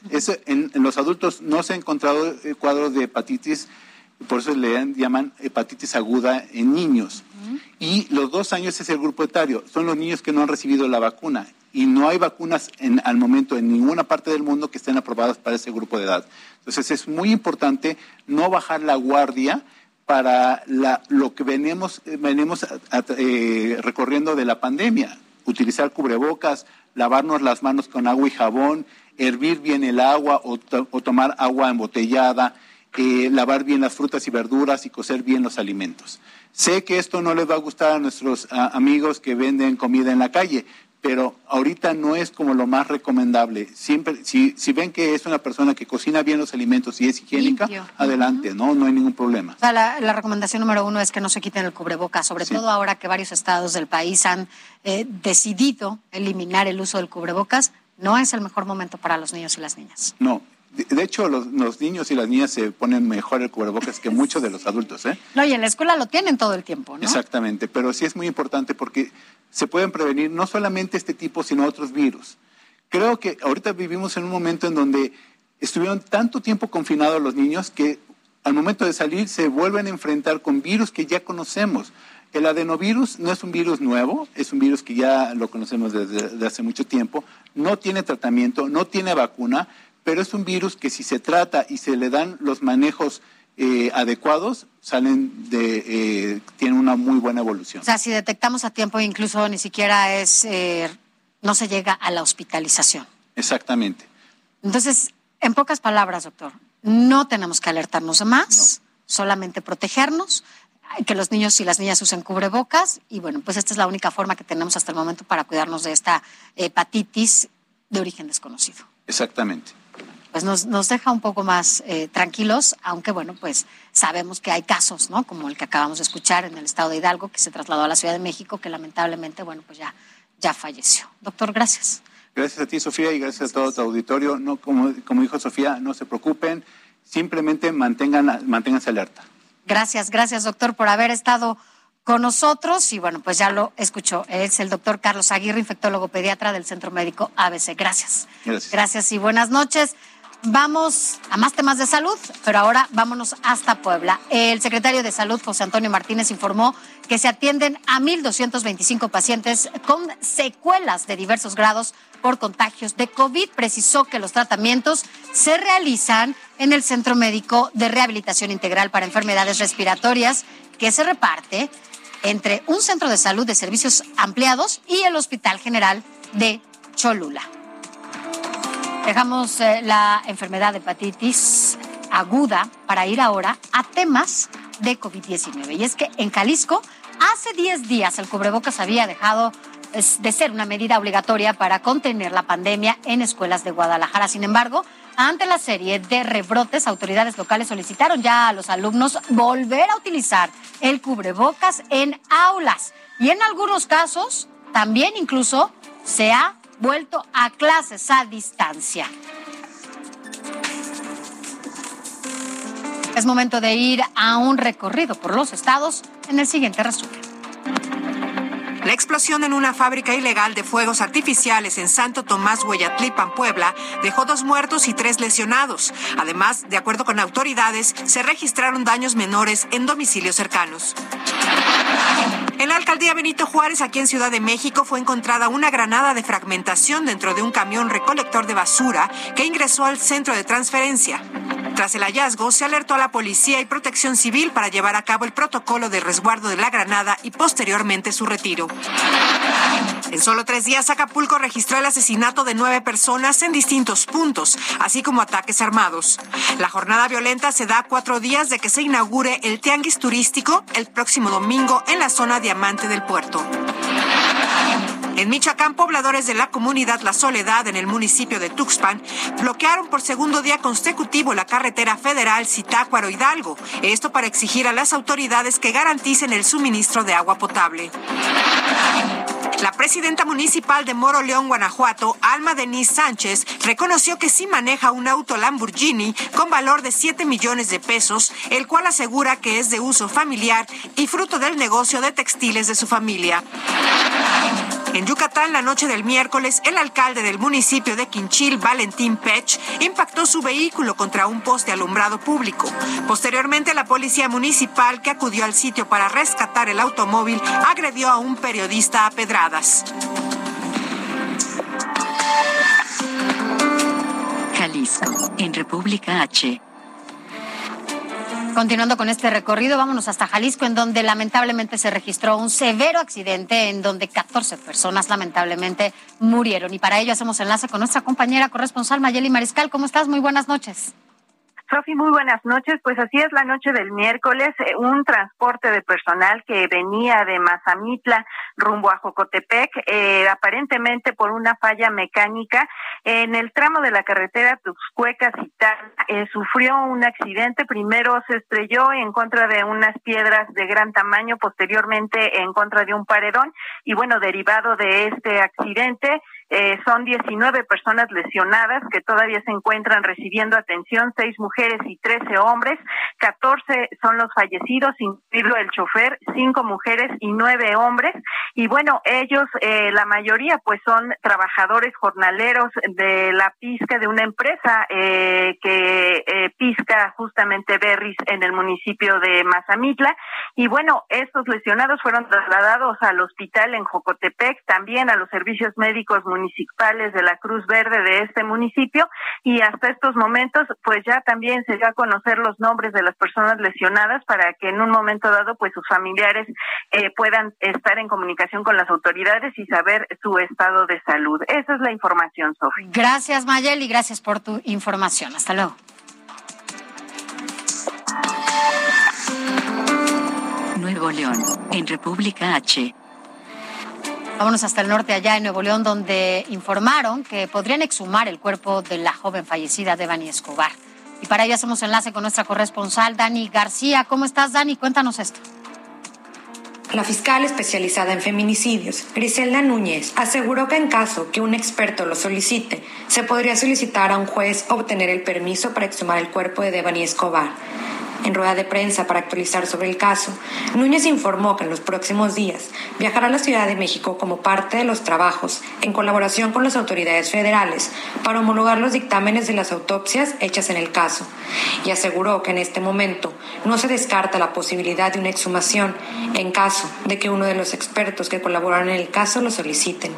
en, los adultos no se ha encontrado cuadros de hepatitis, por eso le llaman hepatitis aguda en niños. Y los dos años es el grupo etario, son los niños que no han recibido la vacuna. Y no hay vacunas en, al momento en ninguna parte del mundo que estén aprobadas para ese grupo de edad. Entonces es muy importante no bajar la guardia para lo que venimos, venimos eh, recorriendo de la pandemia. Utilizar cubrebocas, lavarnos las manos con agua y jabón, hervir bien el agua o, tomar agua embotellada, eh, lavar bien las frutas y verduras y cocer bien los alimentos. Sé que esto no les va a gustar a nuestros amigos que venden comida en la calle, pero ahorita no es como lo más recomendable. Siempre, si, si ven que es una persona que cocina bien los alimentos y es higiénica, adelante, no, no hay ningún problema. O sea, la, recomendación número uno es que no se quiten el cubreboca, sobre todo ahora que varios estados del país han eh, decidido eliminar el uso del cubrebocas. No es el mejor momento para los niños y las niñas. No, de, hecho, los, niños y las niñas se ponen mejor el cubrebocas que muchos de los adultos. ¿eh? No, y en la escuela lo tienen todo el tiempo, ¿no? Exactamente, pero sí es muy importante porque se pueden prevenir no solamente este tipo, sino otros virus. Creo que ahorita vivimos en un momento en donde estuvieron tanto tiempo confinados los niños que al momento de salir se vuelven a enfrentar con virus que ya conocemos. El adenovirus no es un virus nuevo, es un virus que ya lo conocemos desde hace mucho tiempo, no tiene tratamiento, no tiene vacuna, pero es un virus que si se trata y se le dan los manejos eh, adecuados, salen de, eh, tienen una muy buena evolución. O sea, si detectamos a tiempo, incluso ni siquiera es, eh, no se llega a la hospitalización. Exactamente. Entonces, en pocas palabras, doctor, no tenemos que alertarnos más, solamente protegernos, que los niños y las niñas usen cubrebocas y bueno, pues esta es la única forma que tenemos hasta el momento para cuidarnos de esta hepatitis de origen desconocido. Exactamente pues nos, nos deja un poco más eh, tranquilos, aunque bueno, pues sabemos que hay casos, ¿no? Como el que acabamos de escuchar en el estado de Hidalgo, que se trasladó a la Ciudad de México, que lamentablemente, bueno, pues ya, ya falleció. Doctor, gracias. Gracias a ti, Sofía, y gracias, a todo tu auditorio. No, como, como dijo Sofía, no se preocupen, simplemente mantengan, manténganse alerta. Gracias, gracias, doctor, por haber estado con nosotros y bueno, pues ya lo escuchó. Es el doctor Carlos Aguirre, infectólogo pediatra del Centro Médico ABC. Gracias. Gracias. Gracias y buenas noches. Vamos a más temas de salud, pero ahora vámonos hasta Puebla. El secretario de Salud, José Antonio Martínez, informó que se atienden a 1.225 pacientes con secuelas de diversos grados por contagios de COVID. Precisó que los tratamientos se realizan en el Centro Médico de Rehabilitación Integral para Enfermedades Respiratorias, que se reparte entre un centro de salud de servicios ampliados y el Hospital General de Cholula. Dejamos eh, la enfermedad de hepatitis aguda para ir ahora a temas de COVID-19. Y es que en Jalisco, hace 10 días el cubrebocas había dejado de ser una medida obligatoria para contener la pandemia en escuelas de Guadalajara. Sin embargo, ante la serie de rebrotes, autoridades locales solicitaron ya a los alumnos volver a utilizar el cubrebocas en aulas. Y en algunos casos, también incluso se ha vuelto a clases a distancia. Es momento de ir a un recorrido por los estados en el siguiente resumen. La explosión en una fábrica ilegal de fuegos artificiales en Santo Tomás, Hueyatlipan, Puebla, dejó dos muertos y tres lesionados. Además, de acuerdo con autoridades, se registraron daños menores en domicilios cercanos. En la alcaldía Benito Juárez, aquí en Ciudad de México, fue encontrada una granada de fragmentación dentro de un camión recolector de basura que ingresó al centro de transferencia. Tras el hallazgo, se alertó a la policía y protección civil para llevar a cabo el protocolo de resguardo de la granada y posteriormente su retiro. En solo tres días, Acapulco registró el asesinato de nueve personas en distintos puntos, así como ataques armados. La jornada violenta se da cuatro días de que se inaugure el tianguis turístico el próximo domingo en la zona diamante del puerto. En Michoacán, pobladores de la comunidad La Soledad en el municipio de Tuxpan bloquearon por segundo día consecutivo la carretera federal Zitácuaro Hidalgo. Esto para exigir a las autoridades que garanticen el suministro de agua potable. La presidenta municipal de Moro León, Guanajuato, Alma Denise Sánchez, reconoció que sí maneja un auto Lamborghini con valor de 7 millones de pesos, el cual asegura que es de uso familiar y fruto del negocio de textiles de su familia. En Yucatán, la noche del miércoles, el alcalde del municipio de Quinchil, Valentín Pech, impactó su vehículo contra un poste alumbrado público. Posteriormente, la policía municipal que acudió al sitio para rescatar el automóvil agredió a un periodista a pedradas. Jalisco, en República H. Continuando con este recorrido, vámonos hasta Jalisco, en donde lamentablemente se registró un severo accidente en donde 14 personas lamentablemente murieron. Y para ello hacemos enlace con nuestra compañera corresponsal Mayeli Mariscal. ¿Cómo estás? Muy buenas noches. Sofi, muy buenas noches. Pues así es la noche del miércoles, eh, un transporte de personal que venía de Mazamitla rumbo a Jocotepec, eh, aparentemente por una falla mecánica en el tramo de la carretera Tuxcueca-Citán, eh, sufrió un accidente. Primero se estrelló en contra de unas piedras de gran tamaño, posteriormente en contra de un paredón y bueno, derivado de este accidente, eh, son 19 personas lesionadas que todavía se encuentran recibiendo atención, seis mujeres y 13 hombres, 14 son los fallecidos, incluido el chofer, cinco mujeres y nueve hombres. Y bueno, ellos, eh, la mayoría, pues son trabajadores jornaleros de la pizca de una empresa eh, que pizca justamente berries en el municipio de Mazamitla. Y bueno, estos lesionados fueron trasladados al hospital en Jocotepec, también a los servicios médicos municipales municipales de la Cruz Verde de este municipio y hasta estos momentos pues ya también se dio a conocer los nombres de las personas lesionadas para que en un momento dado pues sus familiares eh, puedan estar en comunicación con las autoridades y saber su estado de salud. Esa es la información, Sofía. Gracias, Mayel, y gracias por tu información. Hasta luego. Nuevo León, en República H. Vámonos hasta el norte, allá en Nuevo León, donde informaron que podrían exhumar el cuerpo de la joven fallecida Devani Escobar. Y para ello hacemos enlace con nuestra corresponsal, Dani García. ¿Cómo estás, Dani? Cuéntanos esto. La fiscal especializada en feminicidios, Griselda Núñez, aseguró que en caso que un experto lo solicite, se podría solicitar a un juez obtener el permiso para exhumar el cuerpo de Devani Escobar en rueda de prensa para actualizar sobre el caso, Núñez informó que en los próximos días viajará a la Ciudad de México como parte de los trabajos en colaboración con las autoridades federales para homologar los dictámenes de las autopsias hechas en el caso y aseguró que en este momento no se descarta la posibilidad de una exhumación en caso de que uno de los expertos que colaboran en el caso lo soliciten.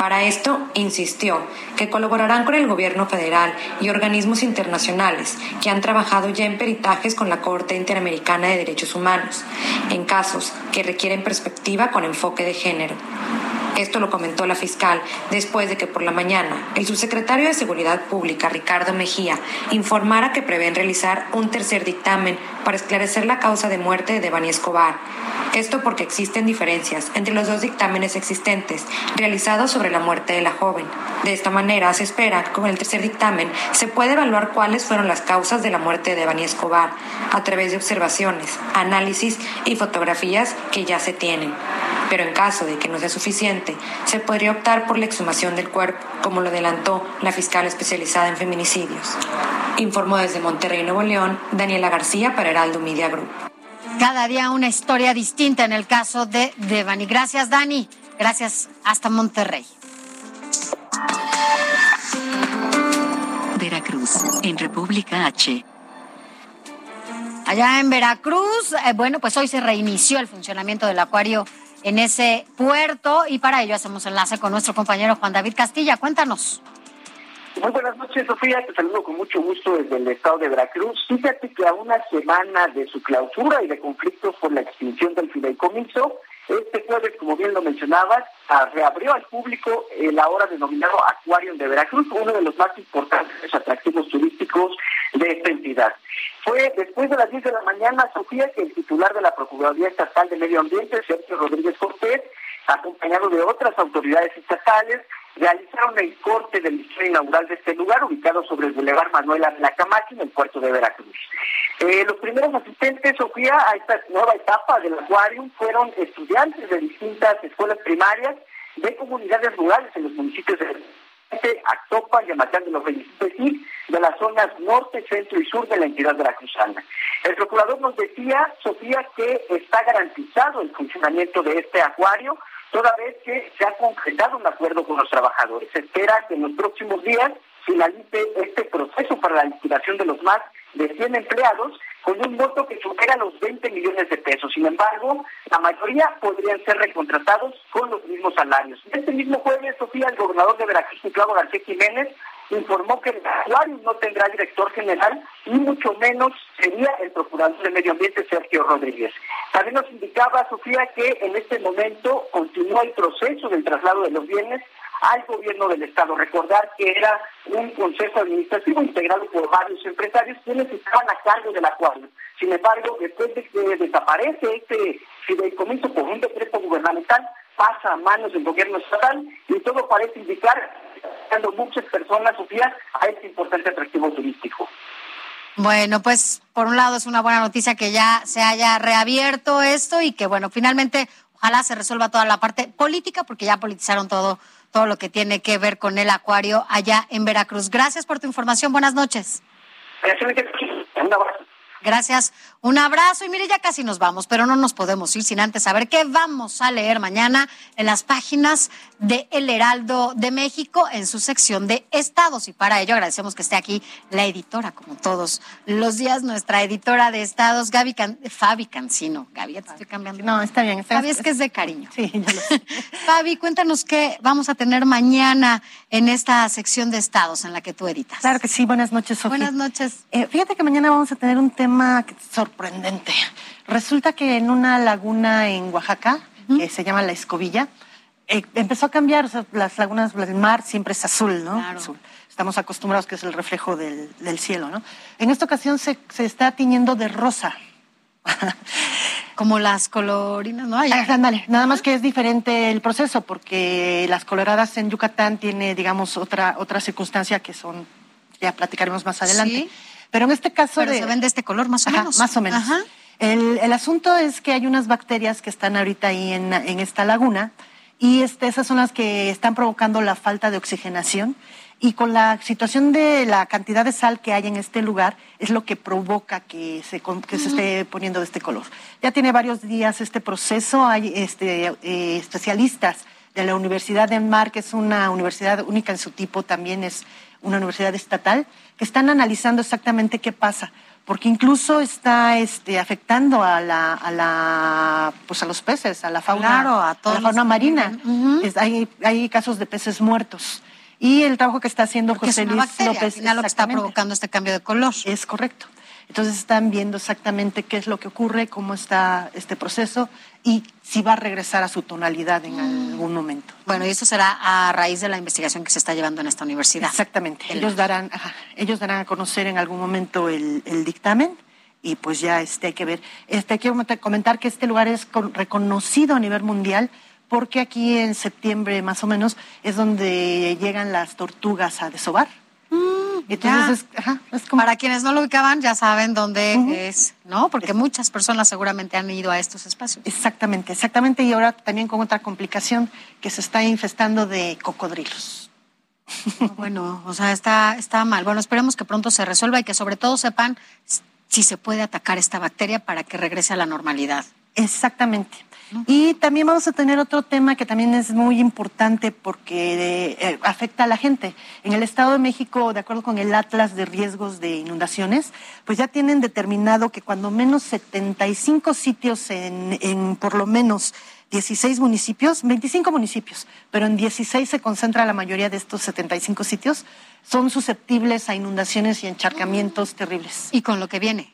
Para esto, insistió que colaborarán con el gobierno federal y organismos internacionales que han trabajado ya en peritajes con la Corte Interamericana de Derechos Humanos, en casos que requieren perspectiva con enfoque de género. Esto lo comentó la fiscal después de que por la mañana el subsecretario de Seguridad Pública, Ricardo Mejía, informara que prevén realizar un tercer dictamen para esclarecer la causa de muerte de Devani Escobar. Esto porque existen diferencias entre los dos dictámenes existentes realizados sobre la muerte de la joven. De esta manera, se espera que con el tercer dictamen se pueda evaluar cuáles fueron las causas de la muerte de Devani Escobar a través de observaciones, análisis y fotografías que ya se tienen. Pero en caso de que no sea suficiente, se podría optar por la exhumación del cuerpo, como lo adelantó la fiscal especializada en feminicidios. Informó desde Monterrey, Nuevo León, Daniela García para Heraldo Media Group. Cada día una historia distinta en el caso de Devani. Gracias, Dani. Gracias. Hasta Monterrey. Veracruz, en República H. Allá en Veracruz, eh, bueno, pues hoy se reinició el funcionamiento del acuario en ese puerto y para ello hacemos enlace con nuestro compañero Juan David Castilla. Cuéntanos. Muy buenas noches, Sofía. Te saludo con mucho gusto desde el estado de Veracruz. Fíjate que a una semana de su clausura y de conflictos por la extinción del fideicomiso, este jueves, como bien lo mencionabas, reabrió al público el ahora denominado Acuario de Veracruz, uno de los más importantes atractivos turísticos de esta entidad. Después de las 10 de la mañana, Sofía, que el titular de la Procuraduría Estatal de Medio Ambiente, Sergio Rodríguez Cortés, acompañado de otras autoridades estatales, realizaron el corte del liceo inaugural de este lugar, ubicado sobre el Boulevard Manuel Camacho, en el puerto de Veracruz. Eh, los primeros asistentes, Sofía, a esta nueva etapa del acuario fueron estudiantes de distintas escuelas primarias de comunidades rurales en los municipios de Actopa, Yamatán de los y de las zonas norte, centro y sur de la entidad veracruzana. El procurador nos decía, Sofía, que está garantizado el funcionamiento de este acuario toda vez que se ha concretado un acuerdo con los trabajadores. Se espera que en los próximos días finalice este proceso para la liquidación de los más de 100 empleados con un monto que supera los 20 millones de pesos. Sin embargo, la mayoría podrían ser recontratados con los mismos salarios. Este mismo jueves, Sofía, el gobernador de Veracruz, Claudio García Jiménez, informó que el actuario no tendrá director general y mucho menos sería el procurador de Medio Ambiente, Sergio Rodríguez. También nos indicaba, Sofía, que en este momento continúa el proceso del traslado de los bienes al gobierno del Estado. Recordar que era un consejo administrativo integrado por varios empresarios quienes estaban a cargo del acuario. Sin embargo, después de que desaparece este fideicomiso por un decreto gubernamental, pasa a manos del gobierno estatal y todo parece indicar muchas personas, Sofía, a este importante atractivo turístico. Bueno, pues por un lado es una buena noticia que ya se haya reabierto esto y que bueno, finalmente ojalá se resuelva toda la parte política porque ya politizaron todo todo lo que tiene que ver con el acuario allá en Veracruz. Gracias por tu información. Buenas noches. Gracias. Un abrazo. Y mire, ya casi nos vamos, pero no nos podemos ir sin antes saber qué vamos a leer mañana en las páginas de El Heraldo de México en su sección de estados. Y para ello agradecemos que esté aquí la editora, como todos los días, nuestra editora de estados, Gaby Fabi Cancino. Gaby, ya te estoy cambiando. No, está bien. Está Fabi, es que es de cariño. Sí, ya lo sé. Fabi, cuéntanos qué vamos a tener mañana en esta sección de estados en la que tú editas. Claro que sí. Buenas noches, Sofía. Buenas noches. Eh, fíjate que mañana vamos a tener un tema sorprendente. Resulta que en una laguna en Oaxaca, que se llama La Escobilla, eh, empezó a cambiar, las lagunas, el mar siempre es azul, ¿no? Azul. Estamos acostumbrados que es el reflejo del, cielo, ¿no? En esta ocasión se, se está tiñendo de rosa. Como las colorinas, ¿no? Ah, nada más que es diferente el proceso, porque las coloradas en Yucatán tiene, digamos, otra, otra circunstancia que son, ya platicaremos más adelante. Pero en este caso... Pero se ven de este color más o menos. Más o menos. El, el, asunto es que hay unas bacterias que están ahorita ahí en, en esta laguna y este, esas son las que están provocando la falta de oxigenación y con la situación de la cantidad de sal que hay en este lugar es lo que provoca que se, que se esté poniendo de este color. Ya tiene varios días este proceso, hay este, eh, especialistas de la Universidad de Mar, que es una universidad única en su tipo, también es una universidad estatal, que están analizando exactamente qué pasa, porque incluso está este, afectando a la, a la, pues a los peces, a la fauna, a, la fauna marina. hay, hay casos de peces muertos. Y el trabajo que está haciendo José Luis López. Al lo que está provocando este cambio de color. Es correcto. Entonces están viendo exactamente qué es lo que ocurre, cómo está este proceso y si va a regresar a su tonalidad en algún momento. Bueno, y eso será a raíz de la investigación que se está llevando en esta universidad. Exactamente. Ellos darán, ellos darán a conocer en algún momento el, dictamen y pues ya este, hay que ver. Este, quiero comentar que este lugar es reconocido a nivel mundial porque aquí en septiembre más o menos es donde llegan las tortugas a desovar. Mm, Entonces, es, como... Para quienes no lo ubicaban, ya saben dónde es, ¿no? Porque muchas personas seguramente han ido a estos espacios. Exactamente, exactamente. Y ahora también con otra complicación que se está infestando de cocodrilos. Bueno, o sea, está, está mal. Bueno, esperemos que pronto se resuelva y que sobre todo sepan si se puede atacar esta bacteria para que regrese a la normalidad. Exactamente. Y también vamos a tener otro tema que también es muy importante porque eh, afecta a la gente. En el Estado de México, de acuerdo con el Atlas de Riesgos de Inundaciones, pues ya tienen determinado que cuando menos 75 sitios en, en por lo menos 16 municipios, 25 municipios, pero en 16 se concentra la mayoría de estos 75 sitios, son susceptibles a inundaciones y encharcamientos terribles. Y con lo que viene.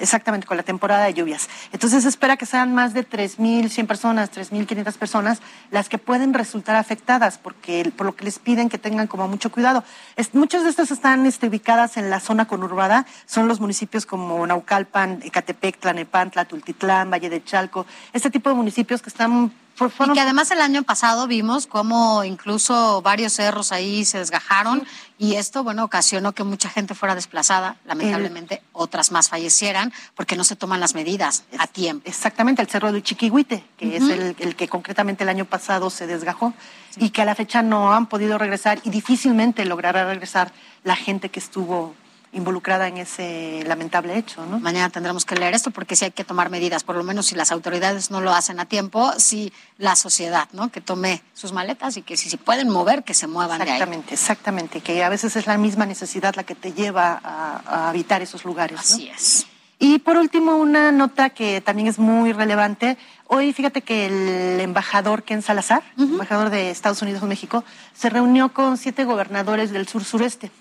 exactamente, con la temporada de lluvias. Entonces se espera que sean más de 3.100 personas, 3.500 personas las que pueden resultar afectadas, porque por lo que les piden que tengan como mucho cuidado. Es, muchas de estas están este, ubicadas en la zona conurbada, son los municipios como Naucalpan, Ecatepec, Tlanepantla, Tultitlán, Valle de Chalco, este tipo de municipios que están y que además el año pasado vimos cómo incluso varios cerros ahí se desgajaron y esto, bueno, ocasionó que mucha gente fuera desplazada, lamentablemente otras más fallecieran porque no se toman las medidas a tiempo. Exactamente, el cerro de Chiquihuite, que es el, el, que concretamente el año pasado se desgajó y que a la fecha no han podido regresar y difícilmente logrará regresar la gente que estuvo involucrada en ese lamentable hecho. ¿no? Mañana tendremos que leer esto porque sí hay que tomar medidas, por lo menos si las autoridades no lo hacen a tiempo, si la sociedad, ¿no? Que tome sus maletas y que si se pueden mover, que se muevan exactamente, de ahí. Exactamente, que a veces es la misma necesidad la que te lleva a, a habitar esos lugares. Así es. Y por último, una nota que también es muy relevante. Hoy, fíjate que el embajador Ken Salazar, embajador de Estados Unidos en México, se reunió con siete gobernadores del sur sureste.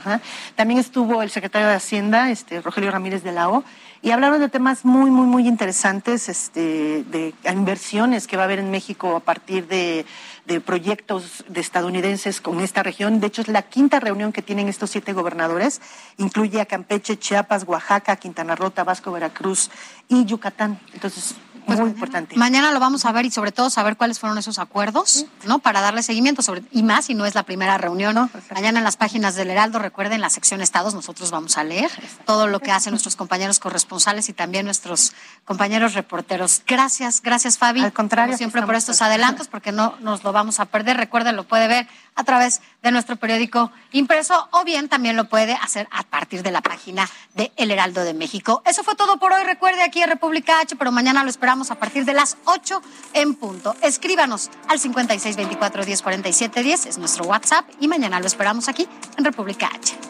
Ajá. También estuvo el secretario de Hacienda, este, Rogelio Ramírez de la O, y hablaron de temas muy, muy, muy interesantes, este, de inversiones que va a haber en México a partir de, de proyectos de estadounidenses con esta región. De hecho, es la quinta reunión que tienen estos siete gobernadores. Incluye a Campeche, Chiapas, Oaxaca, Quintana Roo, Tabasco, Veracruz y Yucatán. Entonces, muy importante. Mañana lo vamos a ver y sobre todo saber cuáles fueron esos acuerdos, ¿no? Para darle seguimiento sobre y más si no es la primera reunión. ¿no? Mañana en las páginas del Heraldo, recuerden la sección Estados, nosotros vamos a leer todo lo que hacen nuestros compañeros corresponsales y también nuestros compañeros reporteros. Gracias, gracias Fabi. Al contrario, como siempre por estos adelantos porque no nos lo vamos a perder. Recuerden, lo puede ver a través de nuestro periódico impreso o bien también lo puede hacer a partir de la página de El Heraldo de México. Eso fue todo por hoy. Recuerde aquí en República H, pero mañana lo esperamos a partir de las 8 en punto. Escríbanos al 5624 1047 10, es nuestro WhatsApp y mañana lo esperamos aquí en República H.